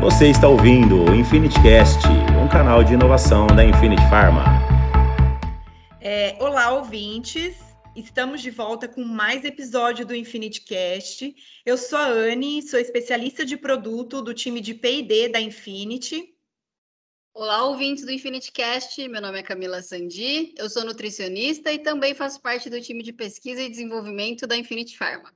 Você está ouvindo o Infinity Cast, um canal de inovação da Infinity Pharma. É, olá, ouvintes. Estamos de volta com mais episódio do Infinity Cast. Eu sou a Anne, sou especialista de produto do time de P&D da Infinity. Olá, ouvintes do Infinity Cast. Meu nome é Camila Sandi, eu sou nutricionista e também faço parte do time de pesquisa e desenvolvimento da Infinity Pharma.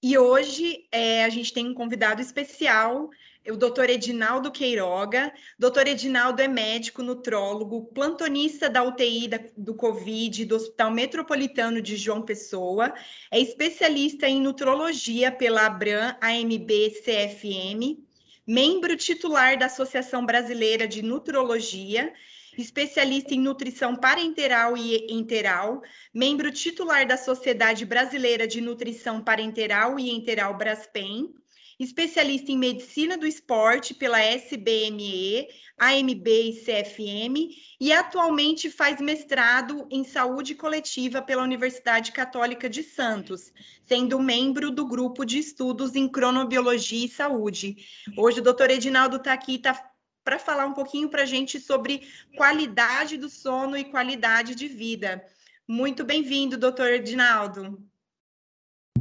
E hoje é, a gente tem um convidado especial, o doutor Edinaldo Queiroga. Doutor Edinaldo é médico, nutrólogo, plantonista da UTI da, do Covid do Hospital Metropolitano de João Pessoa, é especialista em nutrologia pela Abram AMB CFM, membro titular da Associação Brasileira de Nutrologia. Especialista em nutrição parenteral e enteral, membro titular da Sociedade Brasileira de Nutrição Parenteral e Enteral Braskem, especialista em medicina do esporte pela SBME, AMB e CFM, e atualmente faz mestrado em saúde coletiva pela Universidade Católica de Santos, sendo membro do grupo de estudos em cronobiologia e saúde. Hoje o doutor Edinaldo está aqui, está para falar um pouquinho para a gente sobre qualidade do sono e qualidade de vida. Muito bem-vindo, doutor Edinaldo.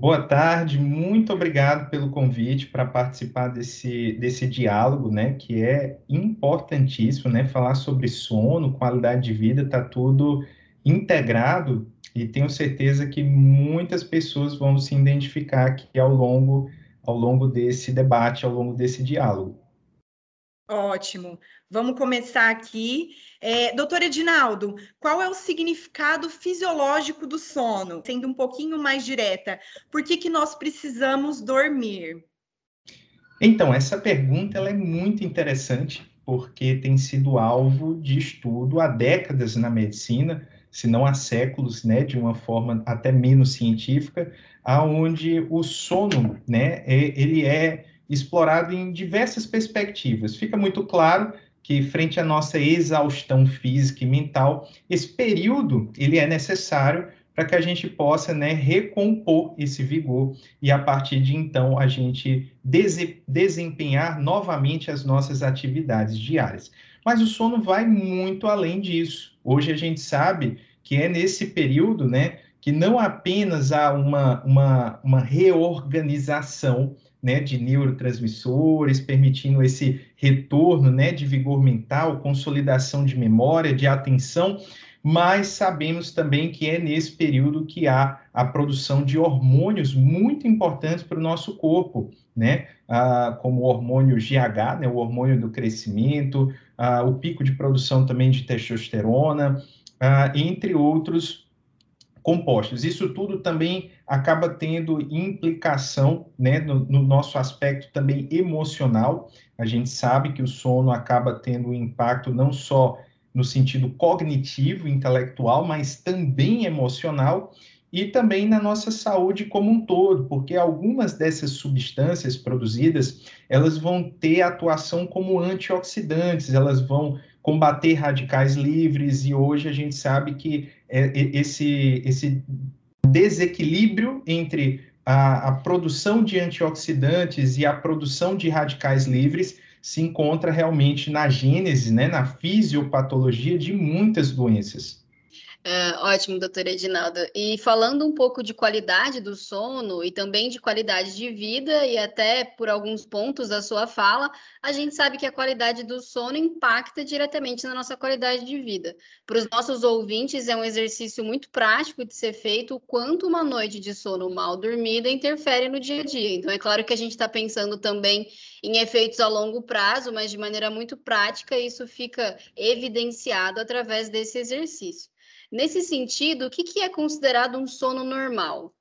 Boa tarde, muito obrigado pelo convite para participar desse, desse diálogo, né, que é importantíssimo, né, falar sobre sono, qualidade de vida, está tudo integrado e tenho certeza que muitas pessoas vão se identificar aqui ao longo, ao longo desse debate, ao longo desse diálogo. Ótimo. Vamos começar aqui. É, doutor Edinaldo, qual é o significado fisiológico do sono? Sendo um pouquinho mais direta, por que, que nós precisamos dormir? Então, essa pergunta ela é muito interessante, porque tem sido alvo de estudo há décadas na medicina, se não há séculos, né, de uma forma até menos científica, aonde o sono, né, é, ele é explorado em diversas perspectivas. Fica muito claro que frente à nossa exaustão física e mental, esse período ele é necessário para que a gente possa né, recompor esse vigor e a partir de então a gente desempenhar novamente as nossas atividades diárias. Mas o sono vai muito além disso. Hoje a gente sabe que é nesse período, né, que não apenas há uma, uma, uma reorganização né, de neurotransmissores, permitindo esse retorno né, de vigor mental, consolidação de memória, de atenção, mas sabemos também que é nesse período que há a produção de hormônios muito importantes para o nosso corpo, né? Ah, como o hormônio GH, né, o hormônio do crescimento, ah, o pico de produção também de testosterona, ah, entre outros compostos. Isso tudo também acaba tendo implicação né, no, no, nosso aspecto também emocional. A gente sabe que o sono acaba tendo um impacto não só no sentido cognitivo, intelectual, mas também emocional e também na nossa saúde como um todo, porque algumas dessas substâncias produzidas, elas vão ter atuação como antioxidantes, elas vão combater radicais livres, e hoje a gente sabe que é, esse, esse desequilíbrio entre a, a, produção de antioxidantes e a produção de radicais livres se encontra realmente na gênese, né, na fisiopatologia de muitas doenças. Uh, ótimo, doutor Edinaldo. E falando um pouco de qualidade do sono e também de qualidade de vida, e até por alguns pontos da sua fala, a gente sabe que a qualidade do sono impacta diretamente na nossa qualidade de vida. Para os nossos ouvintes, é um exercício muito prático de ser feito o quanto uma noite de sono mal dormida interfere no dia a dia. Então, é claro que a gente está pensando também em efeitos a longo prazo, mas de maneira muito prática, isso fica evidenciado através desse exercício. Nesse sentido, o que, que é considerado um sono normal?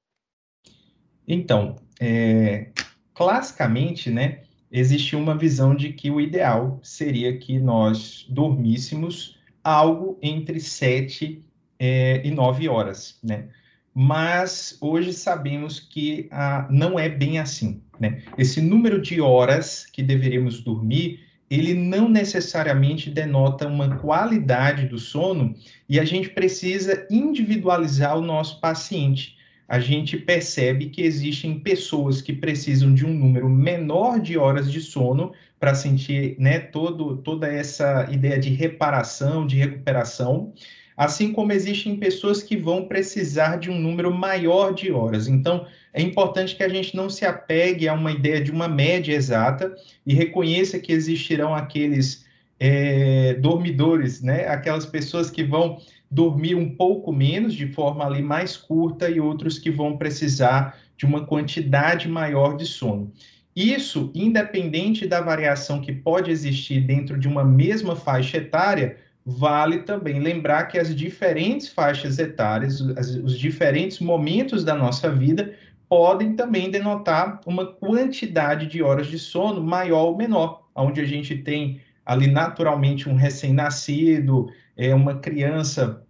Então, é, classicamente, né, existe uma visão de que o ideal seria que nós dormíssemos algo entre sete é, e nove horas, né? Mas hoje sabemos que ah, não é bem assim, né? Esse número de horas que deveríamos dormir ele não necessariamente denota uma qualidade do sono e a gente precisa individualizar o nosso paciente. a gente percebe que existem pessoas que precisam de um número menor de horas de sono para sentir né, todo, toda essa ideia de reparação, de recuperação, assim como existem pessoas que vão precisar de um número maior de horas. Então, é importante que a gente não se apegue a uma ideia de uma média exata e reconheça que existirão aqueles é, dormidores, né, aquelas pessoas que vão dormir um pouco menos, de forma ali mais curta, e outros que vão precisar de uma quantidade maior de sono. Isso, independente da variação que pode existir dentro de uma mesma faixa etária, vale também lembrar que as diferentes faixas etárias, os diferentes momentos da nossa vida, podem também denotar uma quantidade de horas de sono maior ou menor, onde a gente tem ali naturalmente um recém-nascido, é uma criança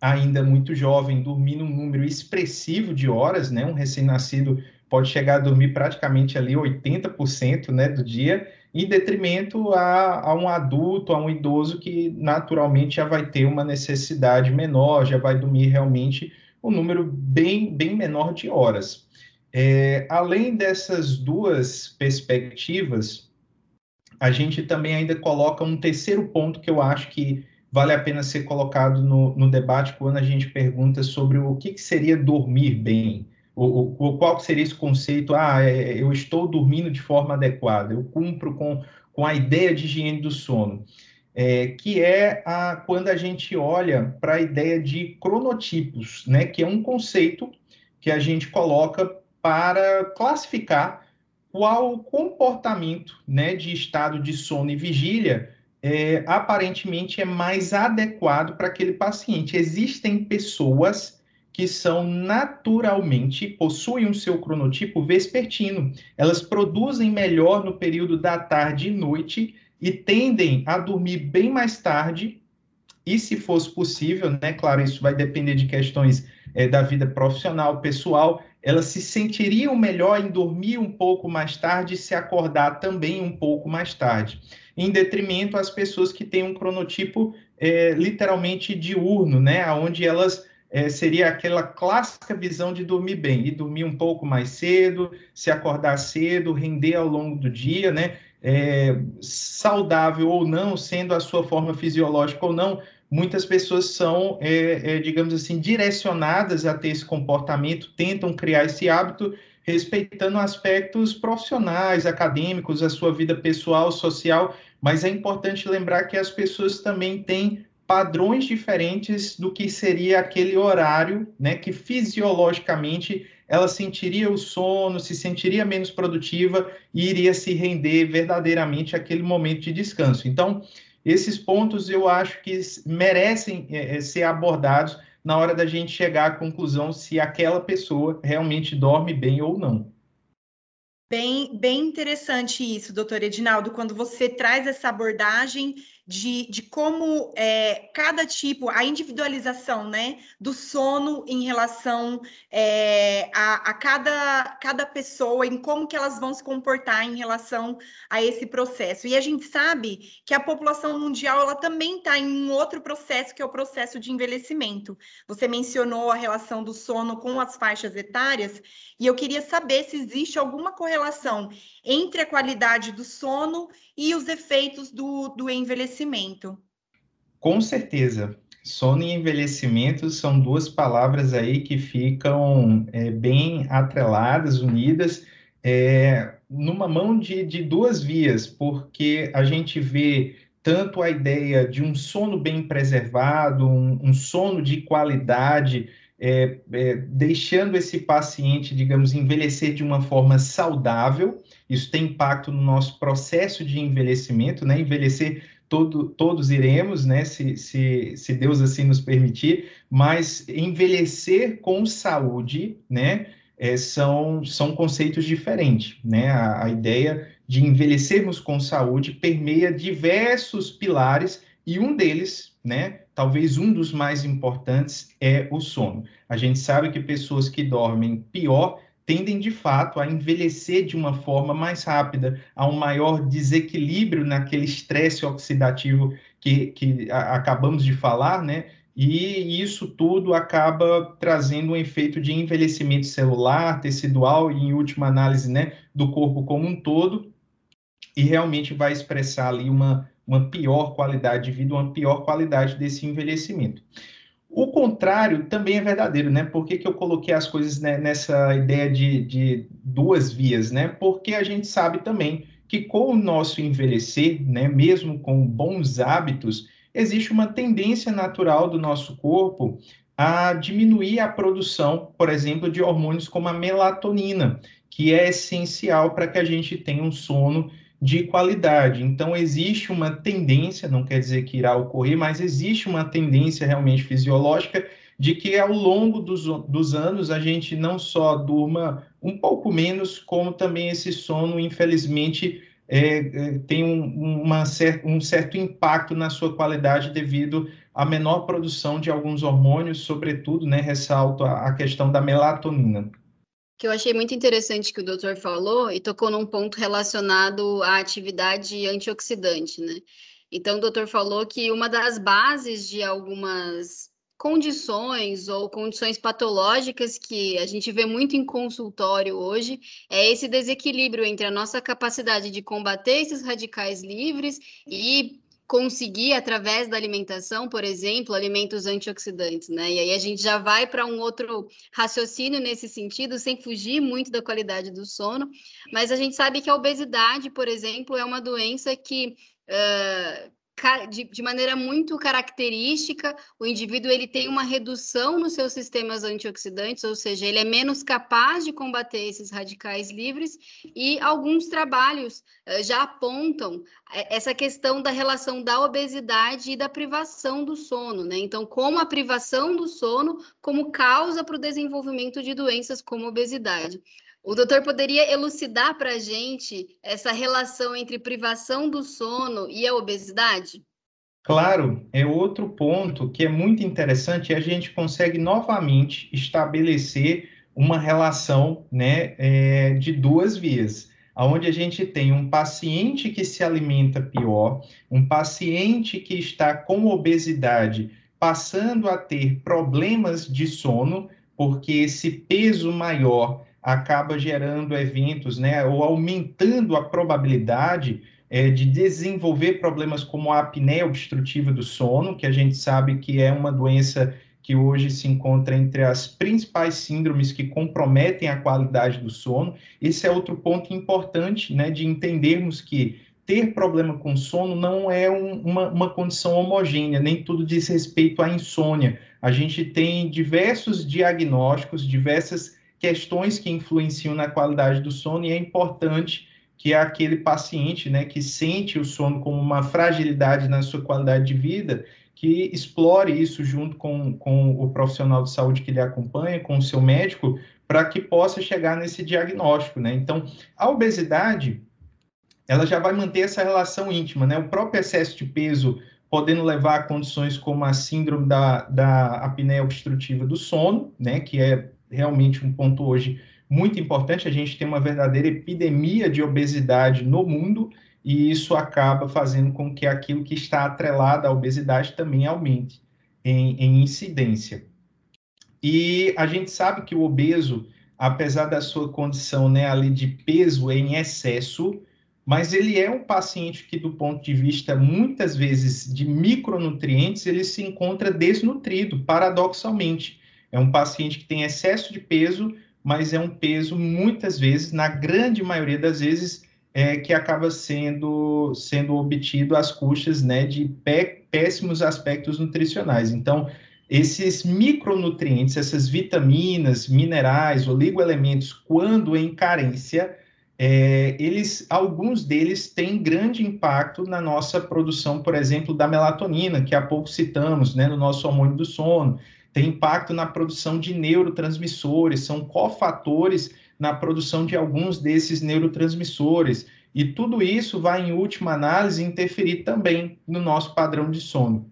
ainda muito jovem dormindo um número expressivo de horas, né? Um recém-nascido pode chegar a dormir praticamente ali 80% né, do dia, em detrimento a, a, um adulto, a um idoso que naturalmente já vai ter uma necessidade menor, já vai dormir realmente um número bem, bem menor de horas. É, além dessas duas perspectivas, a gente também ainda coloca um terceiro ponto que eu acho que vale a pena ser colocado no, no debate quando a gente pergunta sobre o que, que seria dormir bem. O, o, qual seria esse conceito? Ah, é, eu estou dormindo de forma adequada, eu cumpro com, com a ideia de higiene do sono. É, que é a, quando a gente olha para a ideia de cronotipos, né, que é um conceito que a gente coloca para classificar qual comportamento né, de estado de sono e vigília é, aparentemente é mais adequado para aquele paciente. Existem pessoas que são naturalmente, possuem o seu cronotipo vespertino. Elas produzem melhor no período da tarde e noite e tendem a dormir bem mais tarde. E se fosse possível, né? Claro, isso vai depender de questões é, da vida profissional, pessoal, elas se sentiriam melhor em dormir um pouco mais tarde e se acordar também um pouco mais tarde, em detrimento às pessoas que têm um cronotipo é, literalmente diurno, né, onde elas é, seria aquela clássica visão de dormir bem, e dormir um pouco mais cedo, se acordar cedo, render ao longo do dia, né, é, saudável ou não, sendo a sua forma fisiológica ou não, muitas pessoas são, é, é, digamos assim, direcionadas a ter esse comportamento, tentam criar esse hábito, respeitando aspectos profissionais, acadêmicos, a sua vida pessoal, social, mas é importante lembrar que as pessoas também têm padrões diferentes do que seria aquele horário, né, que fisiologicamente ela sentiria o sono, se sentiria menos produtiva e iria se render verdadeiramente aquele momento de descanso. Então, esses pontos eu acho que merecem é, é, ser abordados na hora da gente chegar à conclusão se aquela pessoa realmente dorme bem ou não. Bem, bem interessante isso, doutor Edinaldo, quando você traz essa abordagem de, de como é, cada tipo, a individualização né, do sono em relação é, a, a cada, cada pessoa, em como que elas vão se comportar em relação a esse processo. E a gente sabe que a população mundial ela também está em um outro processo, que é o processo de envelhecimento. Você mencionou a relação do sono com as faixas etárias, e eu queria saber se existe alguma correlação entre a qualidade do sono e os efeitos do, do envelhecimento. Com certeza. Sono e envelhecimento são duas palavras aí que ficam é, bem atreladas, unidas, é, numa mão de, de duas vias, porque a gente vê tanto a ideia de um sono bem preservado, um, um sono de qualidade, é, é, deixando esse paciente, digamos, envelhecer de uma forma saudável. Isso tem impacto no nosso processo de envelhecimento, né? Envelhecer todo, todos iremos, né? Se, se, se Deus assim nos permitir, mas envelhecer com saúde, né? É, são, são conceitos diferentes, né? A, a ideia de envelhecermos com saúde permeia diversos pilares e um deles, né, talvez um dos mais importantes é o sono. A gente sabe que pessoas que dormem pior tendem de fato a envelhecer de uma forma mais rápida, a um maior desequilíbrio naquele estresse oxidativo que, que a, acabamos de falar, né? e isso tudo acaba trazendo um efeito de envelhecimento celular, tecidual e, em última análise, né, do corpo como um todo, e realmente vai expressar ali uma, uma pior qualidade de vida, uma pior qualidade desse envelhecimento. O contrário também é verdadeiro, né? Por que, que eu coloquei as coisas né, nessa ideia de, de duas vias, né? Porque a gente sabe também que com o nosso envelhecer, né, mesmo com bons hábitos, existe uma tendência natural do nosso corpo a diminuir a produção, por exemplo, de hormônios como a melatonina, que é essencial para que a gente tenha um sono de qualidade. Então, existe uma tendência, não quer dizer que irá ocorrer, mas existe uma tendência realmente fisiológica de que ao longo dos, dos anos a gente não só durma um pouco menos, como também esse sono, infelizmente, é, é, tem um, uma cer um certo impacto na sua qualidade devido à menor produção de alguns hormônios, sobretudo, né, ressalto a, a questão da melatonina que eu achei muito interessante que o doutor falou e tocou num ponto relacionado à atividade antioxidante, né? Então, o doutor falou que uma das bases de algumas condições ou condições patológicas que a gente vê muito em consultório hoje é esse desequilíbrio entre a nossa capacidade de combater esses radicais livres e conseguir através da alimentação, por exemplo, alimentos antioxidantes, né? E aí a gente já vai para um outro raciocínio nesse sentido, sem fugir muito da qualidade do sono, mas a gente sabe que a obesidade, por exemplo, é uma doença que uh, de, de, maneira muito característica, o indivíduo ele tem uma redução nos seus sistemas antioxidantes, ou seja, ele é menos capaz de combater esses radicais livres, e alguns trabalhos uh, já apontam eh, essa questão da relação da obesidade e da privação do sono, né? Então, como a privação do sono como causa para o desenvolvimento de doenças como obesidade. O doutor poderia elucidar para a gente essa relação entre privação do sono e a obesidade? Claro, é outro ponto que é muito interessante e a gente consegue novamente estabelecer uma relação né, é, de duas vias, onde a gente tem um paciente que se alimenta pior, um paciente que está com obesidade passando a ter problemas de sono, porque esse peso maior acaba gerando eventos, né, ou aumentando a probabilidade é, de desenvolver problemas como a apneia obstrutiva do sono, que a gente sabe que é uma doença que hoje se encontra entre as principais síndromes que comprometem a qualidade do sono. Esse é outro ponto importante, né, de entendermos que ter problema com sono não é um, uma, uma condição homogênea, nem tudo diz respeito à insônia. A gente tem diversos diagnósticos, diversas questões que influenciam na qualidade do sono e é importante que aquele paciente, né, que sente o sono como uma fragilidade na sua qualidade de vida, que explore isso junto com, com o profissional de saúde que lhe acompanha, com o seu médico, para que possa chegar nesse diagnóstico, né? Então, a obesidade, ela já vai manter essa relação íntima, né? O próprio excesso de peso podendo levar a condições como a síndrome da, da apneia obstrutiva do sono, né? Que é realmente um ponto hoje muito importante. A gente tem uma verdadeira epidemia de obesidade no mundo e isso acaba fazendo com que aquilo que está atrelado à obesidade também aumente em, em incidência. E a gente sabe que o obeso, apesar da sua condição né, ali de peso em excesso, mas ele é um paciente que, do ponto de vista, muitas vezes, de micronutrientes, ele se encontra desnutrido, paradoxalmente. É um paciente que tem excesso de peso, mas é um peso, muitas vezes, na grande maioria das vezes, é, que acaba sendo, sendo obtido às custas né, de pé, péssimos aspectos nutricionais. Então, esses micronutrientes, essas vitaminas, minerais, oligoelementos, quando em carência, é, eles, alguns deles têm grande impacto na nossa produção, por exemplo, da melatonina, que há pouco citamos, né, no nosso hormônio do sono tem impacto na produção de neurotransmissores, são cofatores na produção de alguns desses neurotransmissores. E tudo isso vai, em última análise, interferir também no nosso padrão de sono.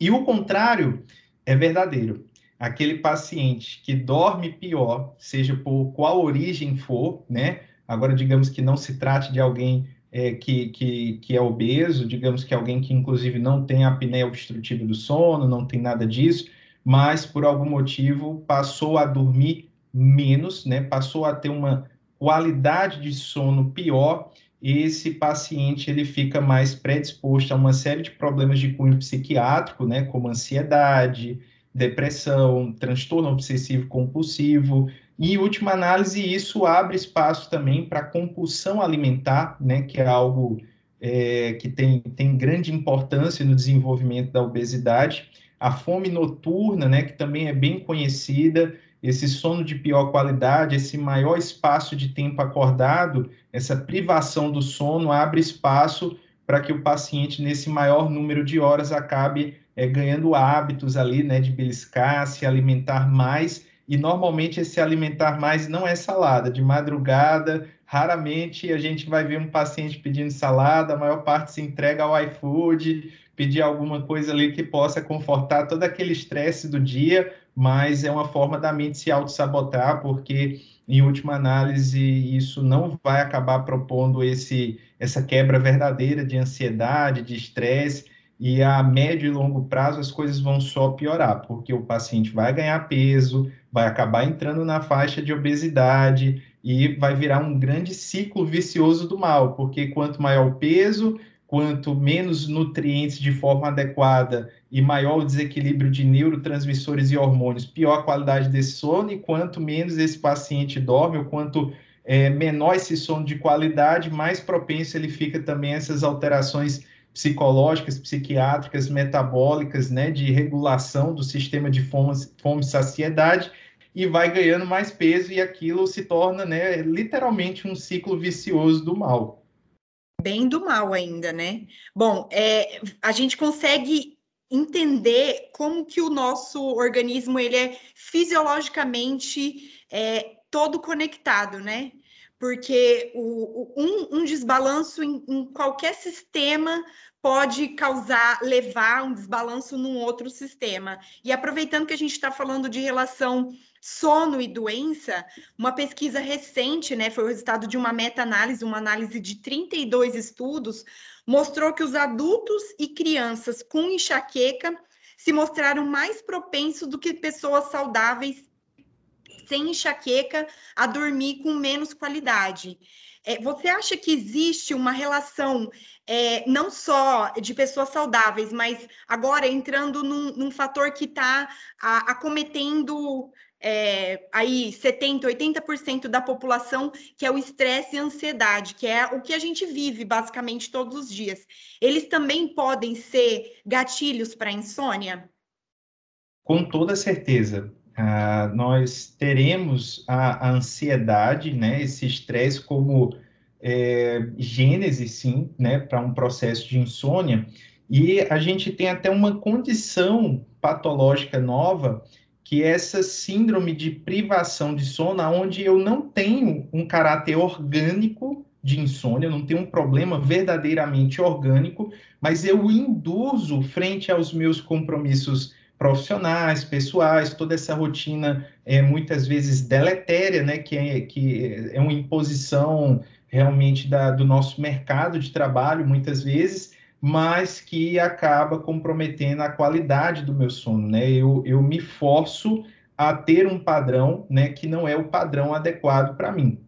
E o contrário é verdadeiro. Aquele paciente que dorme pior, seja por qual origem for, né? Agora, digamos que não se trate de alguém é, que, que, que é obeso, digamos que alguém que inclusive não tem apneia obstrutiva do sono, não tem nada disso, mas por algum motivo passou a dormir menos, né? Passou a ter uma qualidade de sono pior, esse paciente ele fica mais predisposto a uma série de problemas de cunho psiquiátrico, né, como ansiedade, depressão, transtorno obsessivo compulsivo, e, última análise, isso abre espaço também para compulsão alimentar, né, que é algo é, que tem, tem grande importância no desenvolvimento da obesidade, a fome noturna, né, que também é bem conhecida, esse sono de pior qualidade, esse maior espaço de tempo acordado, essa privação do sono abre espaço para que o paciente, nesse maior número de horas, acabe é, ganhando hábitos ali, né, de beliscar, se alimentar mais, e normalmente esse alimentar mais não é salada, de madrugada, raramente a gente vai ver um paciente pedindo salada, a maior parte se entrega ao iFood, pedir alguma coisa ali que possa confortar todo aquele estresse do dia, mas é uma forma da mente se auto-sabotar, porque, em última análise, isso não vai acabar propondo esse, essa quebra verdadeira de ansiedade, de estresse, e a médio e longo prazo as coisas vão só piorar, porque o paciente vai ganhar peso, vai acabar entrando na faixa de obesidade e vai virar um grande ciclo vicioso do mal, porque quanto maior o peso, quanto menos nutrientes de forma adequada e maior o desequilíbrio de neurotransmissores e hormônios, pior a qualidade desse sono, e quanto menos esse paciente dorme, ou quanto é, menor esse sono de qualidade, mais propenso ele fica também a essas alterações psicológicas, psiquiátricas, metabólicas, né, de regulação do sistema de fome, fome e saciedade, e vai ganhando mais peso, e aquilo se torna, né, literalmente um ciclo vicioso do mal. Bem do mal ainda, né? Bom, é, a gente consegue entender como que o nosso organismo ele é fisiologicamente é, todo conectado, né? Porque o, um, um, desbalanço em, em, qualquer sistema pode causar, levar um desbalanço num outro sistema. E aproveitando que a gente está falando de relação sono e doença, uma pesquisa recente, né, foi o resultado de uma meta-análise, uma análise de 32 estudos, mostrou que os adultos e crianças com enxaqueca se mostraram mais propensos do que pessoas saudáveis sem enxaqueca a dormir com menos qualidade. É, você acha que existe uma relação é, não só de pessoas saudáveis, mas agora entrando num, num fator que está acometendo é, aí 70%, 80% da população, que é o estresse e ansiedade, que é o que a gente vive basicamente todos os dias. Eles também podem ser gatilhos para insônia? Com toda certeza. Uh, nós teremos a, a, ansiedade, né, esse estresse como é, gênese, sim, né, para um processo de insônia, e a gente tem até uma condição patológica nova que é essa síndrome de privação de sono, onde eu não tenho um caráter orgânico de insônia, não tenho um problema verdadeiramente orgânico, mas eu induzo frente aos meus compromissos profissionais, pessoais, toda essa rotina é muitas vezes deletéria, né, que é, que é uma imposição realmente da, do nosso mercado de trabalho, muitas vezes, mas que acaba comprometendo a qualidade do meu sono, né? Eu, eu me forço a ter um padrão, né, que não é o padrão adequado para mim.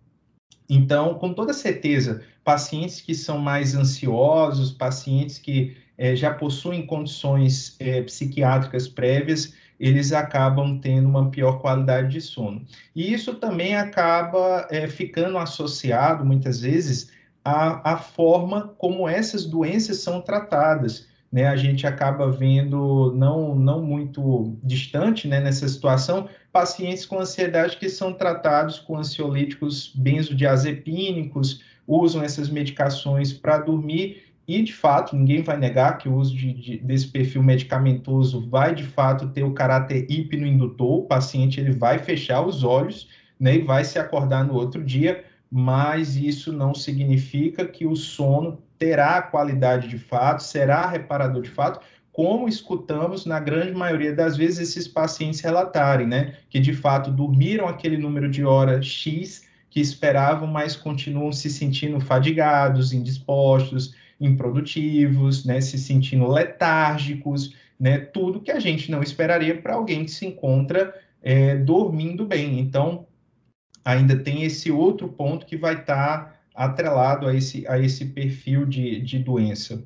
Então, com toda certeza, pacientes que são mais ansiosos, pacientes que é, já possuem condições é, psiquiátricas prévias, eles acabam tendo uma pior qualidade de sono. E isso também acaba é, ficando associado, muitas vezes, a, a forma como essas doenças são tratadas. Né, a gente acaba vendo, não, não muito distante né, nessa situação, pacientes com ansiedade que são tratados com ansiolíticos benzodiazepínicos, usam essas medicações para dormir, e de fato, ninguém vai negar que o uso de, de, desse perfil medicamentoso vai de fato ter o caráter hipnoindutor, o paciente ele vai fechar os olhos né, e vai se acordar no outro dia, mas isso não significa que o sono terá qualidade de fato, será reparador de fato, como escutamos na grande maioria das vezes esses pacientes relatarem, né, que de fato dormiram aquele número de horas X, que esperavam, mas continuam se sentindo fadigados, indispostos, improdutivos, né, se sentindo letárgicos, né, tudo que a gente não esperaria para alguém que se encontra é, dormindo bem. Então, ainda tem esse outro ponto que vai estar tá atrelado a esse, a esse perfil de, de doença.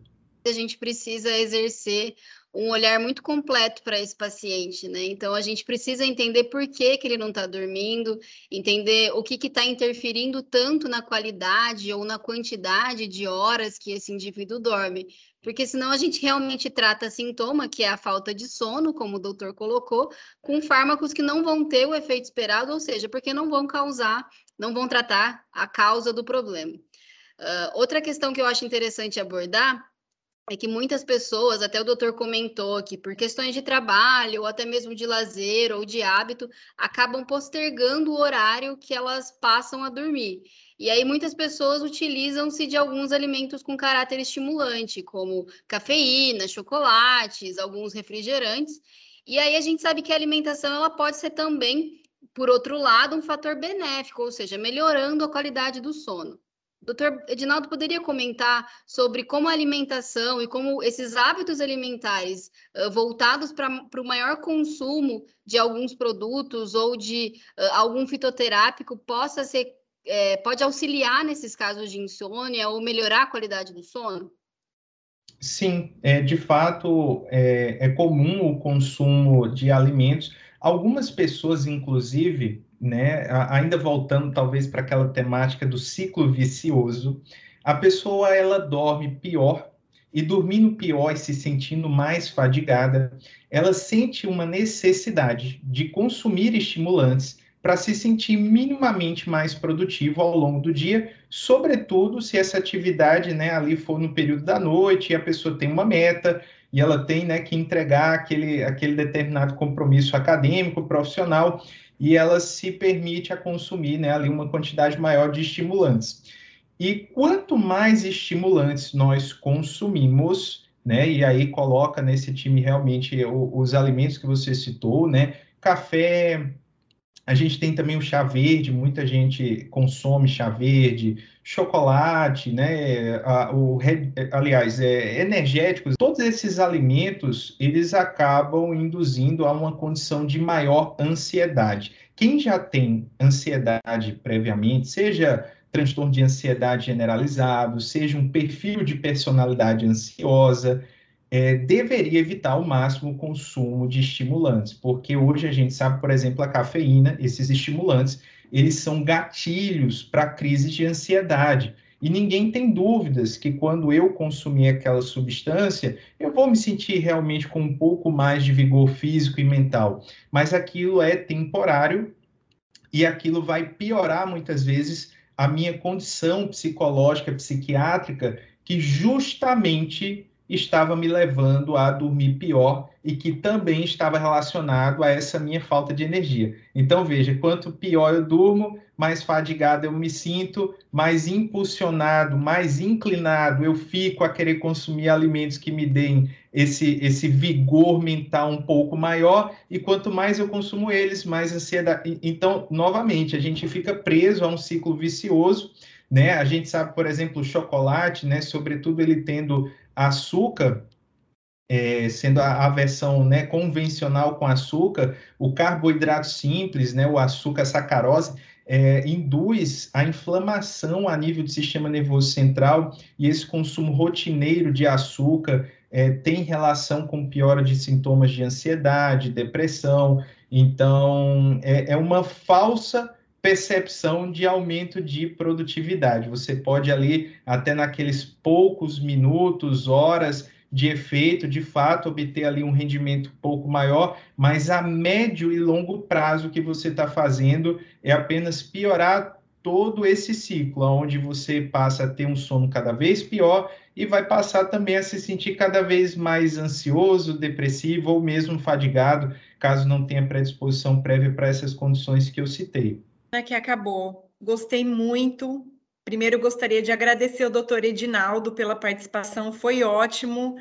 A gente precisa exercer um olhar muito completo para esse paciente, né? Então a gente precisa entender por que, que ele não está dormindo, entender o que está interferindo tanto na qualidade ou na quantidade de horas que esse indivíduo dorme. Porque senão a gente realmente trata sintoma, que é a falta de sono, como o doutor colocou, com fármacos que não vão ter o efeito esperado, ou seja, porque não vão causar, não vão tratar a causa do problema. Uh, outra questão que eu acho interessante abordar é que muitas pessoas, até o doutor comentou que por questões de trabalho, ou até mesmo de lazer ou de hábito, acabam postergando o horário que elas passam a dormir. E aí muitas pessoas utilizam-se de alguns alimentos com caráter estimulante, como cafeína, chocolates, alguns refrigerantes. E aí a gente sabe que a alimentação ela pode ser também, por outro lado, um fator benéfico, ou seja, melhorando a qualidade do sono. Doutor Edinaldo, poderia comentar sobre como a alimentação e como esses hábitos alimentares uh, voltados para o maior consumo de alguns produtos ou de uh, algum fitoterápico possa ser, é, pode auxiliar nesses casos de insônia ou melhorar a qualidade do sono? Sim, é, de fato é, é comum o consumo de alimentos. Algumas pessoas, inclusive, né, ainda voltando talvez para aquela temática do ciclo vicioso, a pessoa ela dorme pior e dormindo pior e se sentindo mais fadigada, ela sente uma necessidade de consumir estimulantes para se sentir minimamente mais produtivo ao longo do dia, sobretudo se essa atividade, né, ali for no período da noite e a pessoa tem uma meta e ela tem, né, que entregar aquele, aquele determinado compromisso acadêmico, profissional, e ela se permite a consumir né, ali uma quantidade maior de estimulantes. E quanto mais estimulantes nós consumimos, né, e aí coloca nesse time realmente os alimentos que você citou, né, café, a gente tem também o chá verde, muita gente consome chá verde, chocolate, né? o, aliás, é, energéticos. Todos esses alimentos, eles acabam induzindo a uma condição de maior ansiedade. Quem já tem ansiedade previamente, seja transtorno de ansiedade generalizado, seja um perfil de personalidade ansiosa, é, deveria evitar ao máximo o consumo de estimulantes, porque hoje a gente sabe, por exemplo, a cafeína, esses estimulantes, eles são gatilhos para crises de ansiedade. E ninguém tem dúvidas que quando eu consumir aquela substância, eu vou me sentir realmente com um pouco mais de vigor físico e mental. Mas aquilo é temporário e aquilo vai piorar muitas vezes a minha condição psicológica, psiquiátrica, que justamente estava me levando a dormir pior e que também estava relacionado a essa minha falta de energia. Então, veja, quanto pior eu durmo, mais fadigado eu me sinto, mais impulsionado, mais inclinado eu fico a querer consumir alimentos que me deem esse, esse vigor mental um pouco maior, e quanto mais eu consumo eles, mais ansiedade. Então, novamente, a gente fica preso a um ciclo vicioso. Né? A gente sabe, por exemplo, o chocolate, né? sobretudo ele tendo açúcar, é, sendo a, a, versão né, convencional com açúcar, o carboidrato simples, né, o açúcar sacarose, é, induz a inflamação a nível do sistema nervoso central e esse consumo rotineiro de açúcar é, tem relação com piora de sintomas de ansiedade, depressão. Então, é, é uma falsa percepção de aumento de produtividade. Você pode ali, até naqueles poucos minutos, horas de efeito, de fato, obter ali um rendimento um pouco maior, mas a médio e longo prazo que você está fazendo é apenas piorar todo esse ciclo, onde você passa a ter um sono cada vez pior e vai passar também a se sentir cada vez mais ansioso, depressivo ou mesmo fadigado, caso não tenha predisposição prévia para essas condições que eu citei que acabou. Gostei muito. Primeiro, gostaria de agradecer ao doutor Edinaldo pela participação, foi ótimo.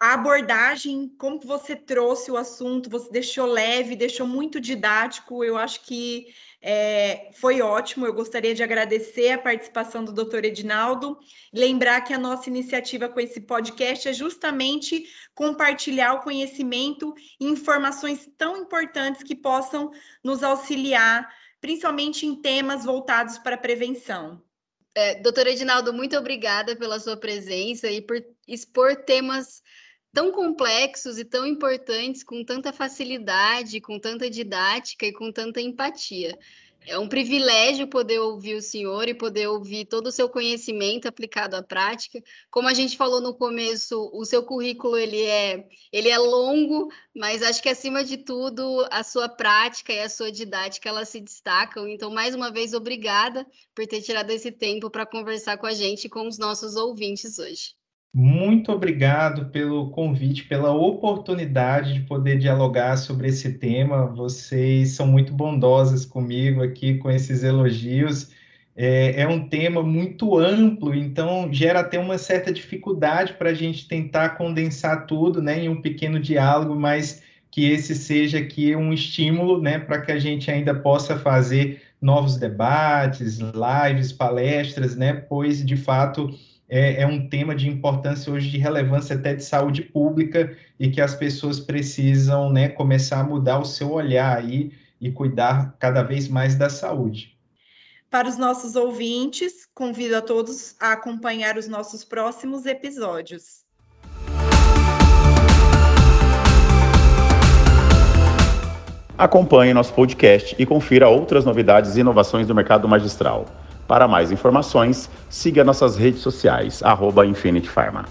A abordagem, como você trouxe o assunto, você deixou leve, deixou muito didático. Eu acho que É, foi ótimo, eu gostaria de agradecer a participação do doutor Edinaldo, lembrar que a nossa iniciativa com esse podcast é justamente compartilhar o conhecimento e informações tão importantes que possam nos auxiliar, principalmente em temas voltados para a prevenção. É, doutor Edinaldo, muito obrigada pela sua presença e por expor temas tão complexos e tão importantes, com tanta facilidade, com tanta didática e com tanta empatia. É um privilégio poder ouvir o senhor e poder ouvir todo o seu conhecimento aplicado à prática. Como a gente falou no começo, o seu currículo ele é, ele é longo, mas acho que acima de tudo a sua prática e a sua didática elas se destacam. Então, mais uma vez, obrigada por ter tirado esse tempo para conversar com a gente e com os nossos ouvintes hoje. Muito obrigado pelo convite, pela oportunidade de poder dialogar sobre esse tema. Vocês são muito bondosas comigo aqui com esses elogios. É, é um tema muito amplo, então gera até uma certa dificuldade para a gente tentar condensar tudo né, em um pequeno diálogo, mas que esse seja aqui um estímulo né, para que a gente ainda possa fazer novos debates, lives, palestras, né, pois de fato é, é, um tema de importância hoje, de relevância até de saúde pública, e que as pessoas precisam né, começar a mudar o seu olhar aí e cuidar cada vez mais da saúde. Para os nossos ouvintes, convido a todos a acompanhar os nossos próximos episódios. Acompanhe nosso podcast e confira outras novidades e inovações do mercado magistral. Para mais informações, siga nossas redes sociais, arroba Infinity Pharma.